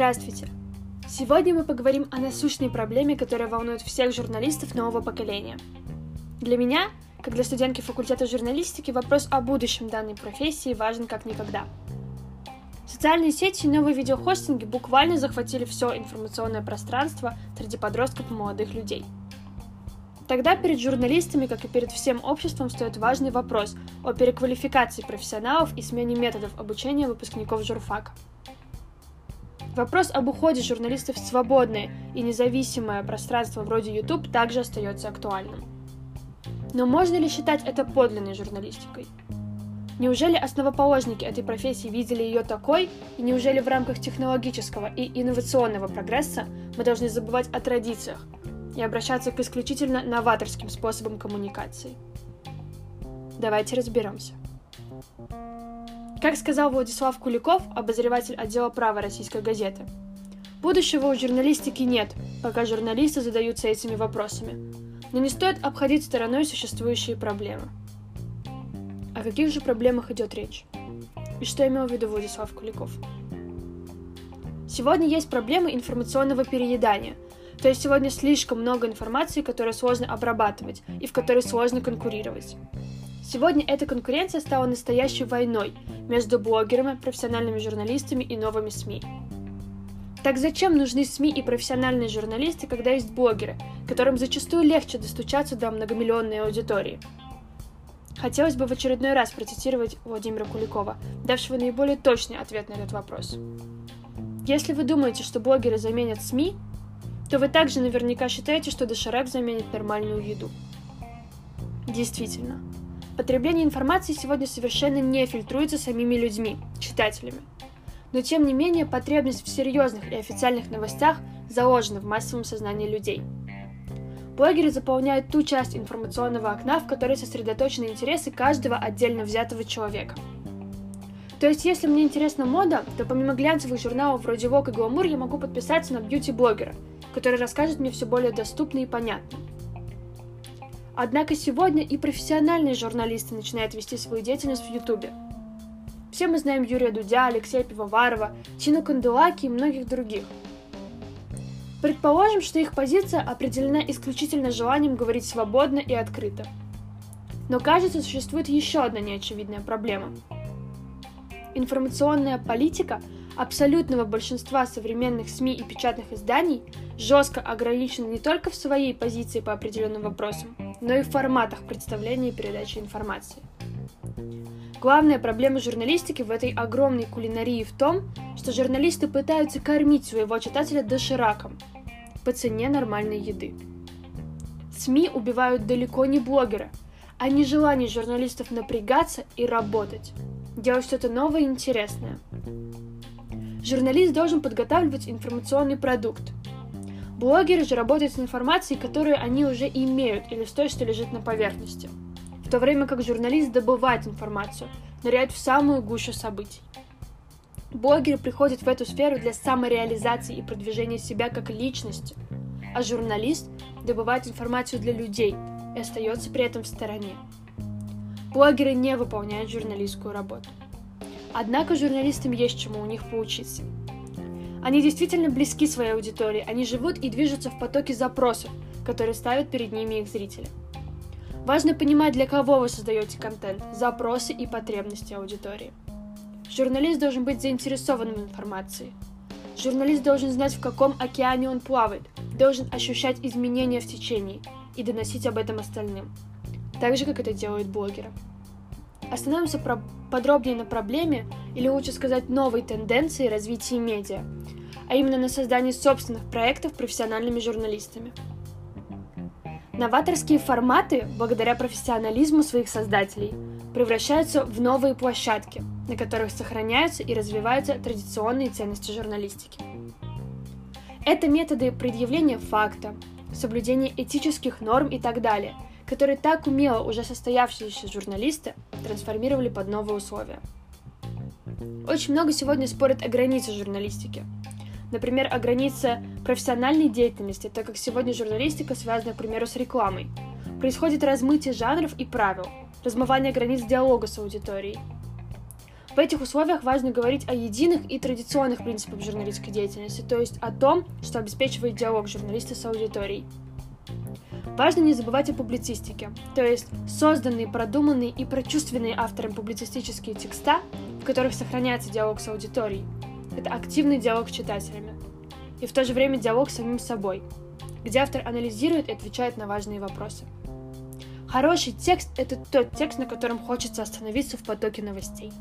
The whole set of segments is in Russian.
Здравствуйте! Сегодня мы поговорим о насущной проблеме, которая волнует всех журналистов нового поколения. Для меня, как для студентки факультета журналистики, вопрос о будущем данной профессии важен как никогда. Социальные сети и новые видеохостинги буквально захватили все информационное пространство среди подростков и молодых людей – Тогда перед журналистами, как и перед всем обществом, стоит важный вопрос о переквалификации профессионалов и смене методов обучения выпускников журфака. Вопрос об уходе журналистов в свободное и независимое пространство вроде YouTube также остается актуальным. Но можно ли считать это подлинной журналистикой? Неужели основоположники этой профессии видели ее такой, и неужели в рамках технологического и инновационного прогресса мы должны забывать о традициях, и обращаться к исключительно новаторским способам коммуникации. Давайте разберемся. Как сказал Владислав Куликов, обозреватель отдела права российской газеты, будущего у журналистики нет, пока журналисты задаются этими вопросами. Но не стоит обходить стороной существующие проблемы. О каких же проблемах идет речь? И что имел в виду Владислав Куликов? Сегодня есть проблемы информационного переедания – то есть сегодня слишком много информации, которую сложно обрабатывать и в которой сложно конкурировать. Сегодня эта конкуренция стала настоящей войной между блогерами, профессиональными журналистами и новыми СМИ. Так зачем нужны СМИ и профессиональные журналисты, когда есть блогеры, которым зачастую легче достучаться до многомиллионной аудитории? Хотелось бы в очередной раз процитировать Владимира Куликова, давшего наиболее точный ответ на этот вопрос. Если вы думаете, что блогеры заменят СМИ, то вы также наверняка считаете, что доширак заменит нормальную еду. Действительно, потребление информации сегодня совершенно не фильтруется самими людьми, читателями. Но тем не менее потребность в серьезных и официальных новостях заложена в массовом сознании людей. Блогеры заполняют ту часть информационного окна, в которой сосредоточены интересы каждого отдельно взятого человека. То есть, если мне интересна мода, то помимо глянцевых журналов вроде Vogue и Glamour я могу подписаться на бьюти-блогера – который расскажет мне все более доступно и понятно. Однако сегодня и профессиональные журналисты начинают вести свою деятельность в Ютубе. Все мы знаем Юрия Дудя, Алексея Пивоварова, Тину Канделаки и многих других. Предположим, что их позиция определена исключительно желанием говорить свободно и открыто. Но кажется, существует еще одна неочевидная проблема. Информационная политика абсолютного большинства современных СМИ и печатных изданий жестко ограничена не только в своей позиции по определенным вопросам, но и в форматах представления и передачи информации. Главная проблема журналистики в этой огромной кулинарии в том, что журналисты пытаются кормить своего читателя дошираком по цене нормальной еды. СМИ убивают далеко не блогера, а не желание журналистов напрягаться и работать, делать что-то новое и интересное – Журналист должен подготавливать информационный продукт. Блогеры же работают с информацией, которую они уже имеют, или с той, что лежит на поверхности. В то время как журналист добывает информацию, ныряет в самую гущу событий. Блогеры приходят в эту сферу для самореализации и продвижения себя как личности, а журналист добывает информацию для людей и остается при этом в стороне. Блогеры не выполняют журналистскую работу. Однако журналистам есть чему у них поучиться. Они действительно близки своей аудитории, они живут и движутся в потоке запросов, которые ставят перед ними их зрители. Важно понимать, для кого вы создаете контент, запросы и потребности аудитории. Журналист должен быть заинтересованным в информации. Журналист должен знать, в каком океане он плавает, должен ощущать изменения в течении и доносить об этом остальным. Так же, как это делают блогеры. Остановимся про подробнее на проблеме, или лучше сказать новой тенденции развития медиа, а именно на создании собственных проектов профессиональными журналистами. Новаторские форматы, благодаря профессионализму своих создателей, превращаются в новые площадки, на которых сохраняются и развиваются традиционные ценности журналистики. Это методы предъявления факта, соблюдения этических норм и так далее – которые так умело уже состоявшиеся журналисты трансформировали под новые условия. Очень много сегодня спорят о границе журналистики. Например, о границе профессиональной деятельности, так как сегодня журналистика связана, к примеру, с рекламой. Происходит размытие жанров и правил, размывание границ диалога с аудиторией. В этих условиях важно говорить о единых и традиционных принципах журналистской деятельности, то есть о том, что обеспечивает диалог журналиста с аудиторией. Важно не забывать о публицистике, то есть созданные, продуманные и прочувственные автором публицистические текста, в которых сохраняется диалог с аудиторией. Это активный диалог с читателями. И в то же время диалог с самим собой, где автор анализирует и отвечает на важные вопросы. Хороший текст – это тот текст, на котором хочется остановиться в потоке новостей.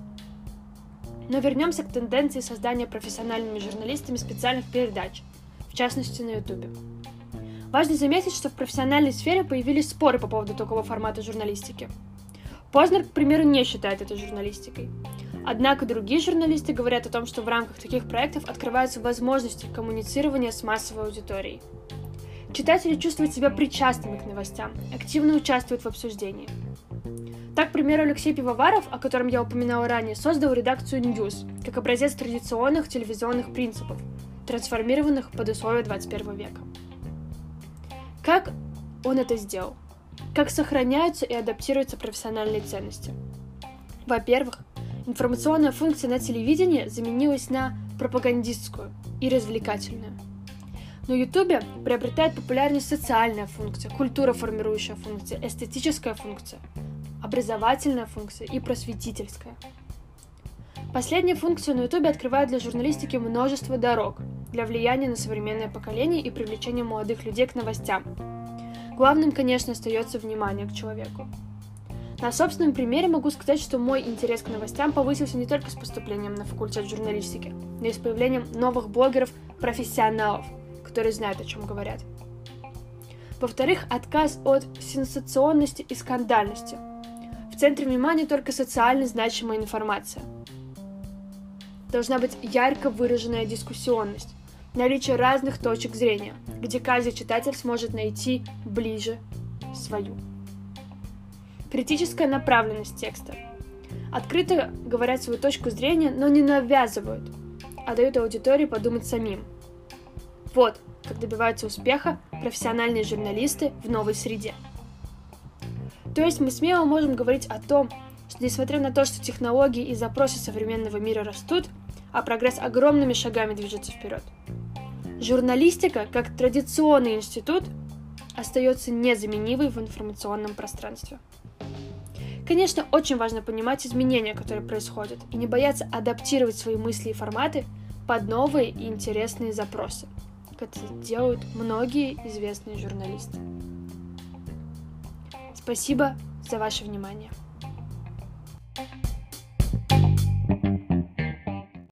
Но вернемся к тенденции создания профессиональными журналистами специальных передач, в частности на YouTube. Важно заметить, что в профессиональной сфере появились споры по поводу такого формата журналистики. Познер, к примеру, не считает это журналистикой. Однако другие журналисты говорят о том, что в рамках таких проектов открываются возможности коммуницирования с массовой аудиторией. Читатели чувствуют себя причастными к новостям, активно участвуют в обсуждении – так, к примеру, Алексей Пивоваров, о котором я упоминала ранее, создал редакцию News как образец традиционных телевизионных принципов, трансформированных под условия 21 века. Как он это сделал? Как сохраняются и адаптируются профессиональные ценности? Во-первых, информационная функция на телевидении заменилась на пропагандистскую и развлекательную. На Ютубе приобретает популярность социальная функция, культура формирующая функция, эстетическая функция – образовательная функция и просветительская. Последняя функция на YouTube открывает для журналистики множество дорог для влияния на современное поколение и привлечения молодых людей к новостям. Главным, конечно, остается внимание к человеку. На собственном примере могу сказать, что мой интерес к новостям повысился не только с поступлением на факультет журналистики, но и с появлением новых блогеров-профессионалов, которые знают, о чем говорят. Во-вторых, отказ от сенсационности и скандальности – в центре внимания только социально значимая информация. Должна быть ярко выраженная дискуссионность, наличие разных точек зрения, где каждый читатель сможет найти ближе свою. Критическая направленность текста. Открыто говорят свою точку зрения, но не навязывают, а дают аудитории подумать самим. Вот как добиваются успеха профессиональные журналисты в новой среде. То есть мы смело можем говорить о том, что несмотря на то, что технологии и запросы современного мира растут, а прогресс огромными шагами движется вперед, журналистика, как традиционный институт, остается незаменимой в информационном пространстве. Конечно, очень важно понимать изменения, которые происходят, и не бояться адаптировать свои мысли и форматы под новые и интересные запросы, как это делают многие известные журналисты. Спасибо за ваше внимание. thank you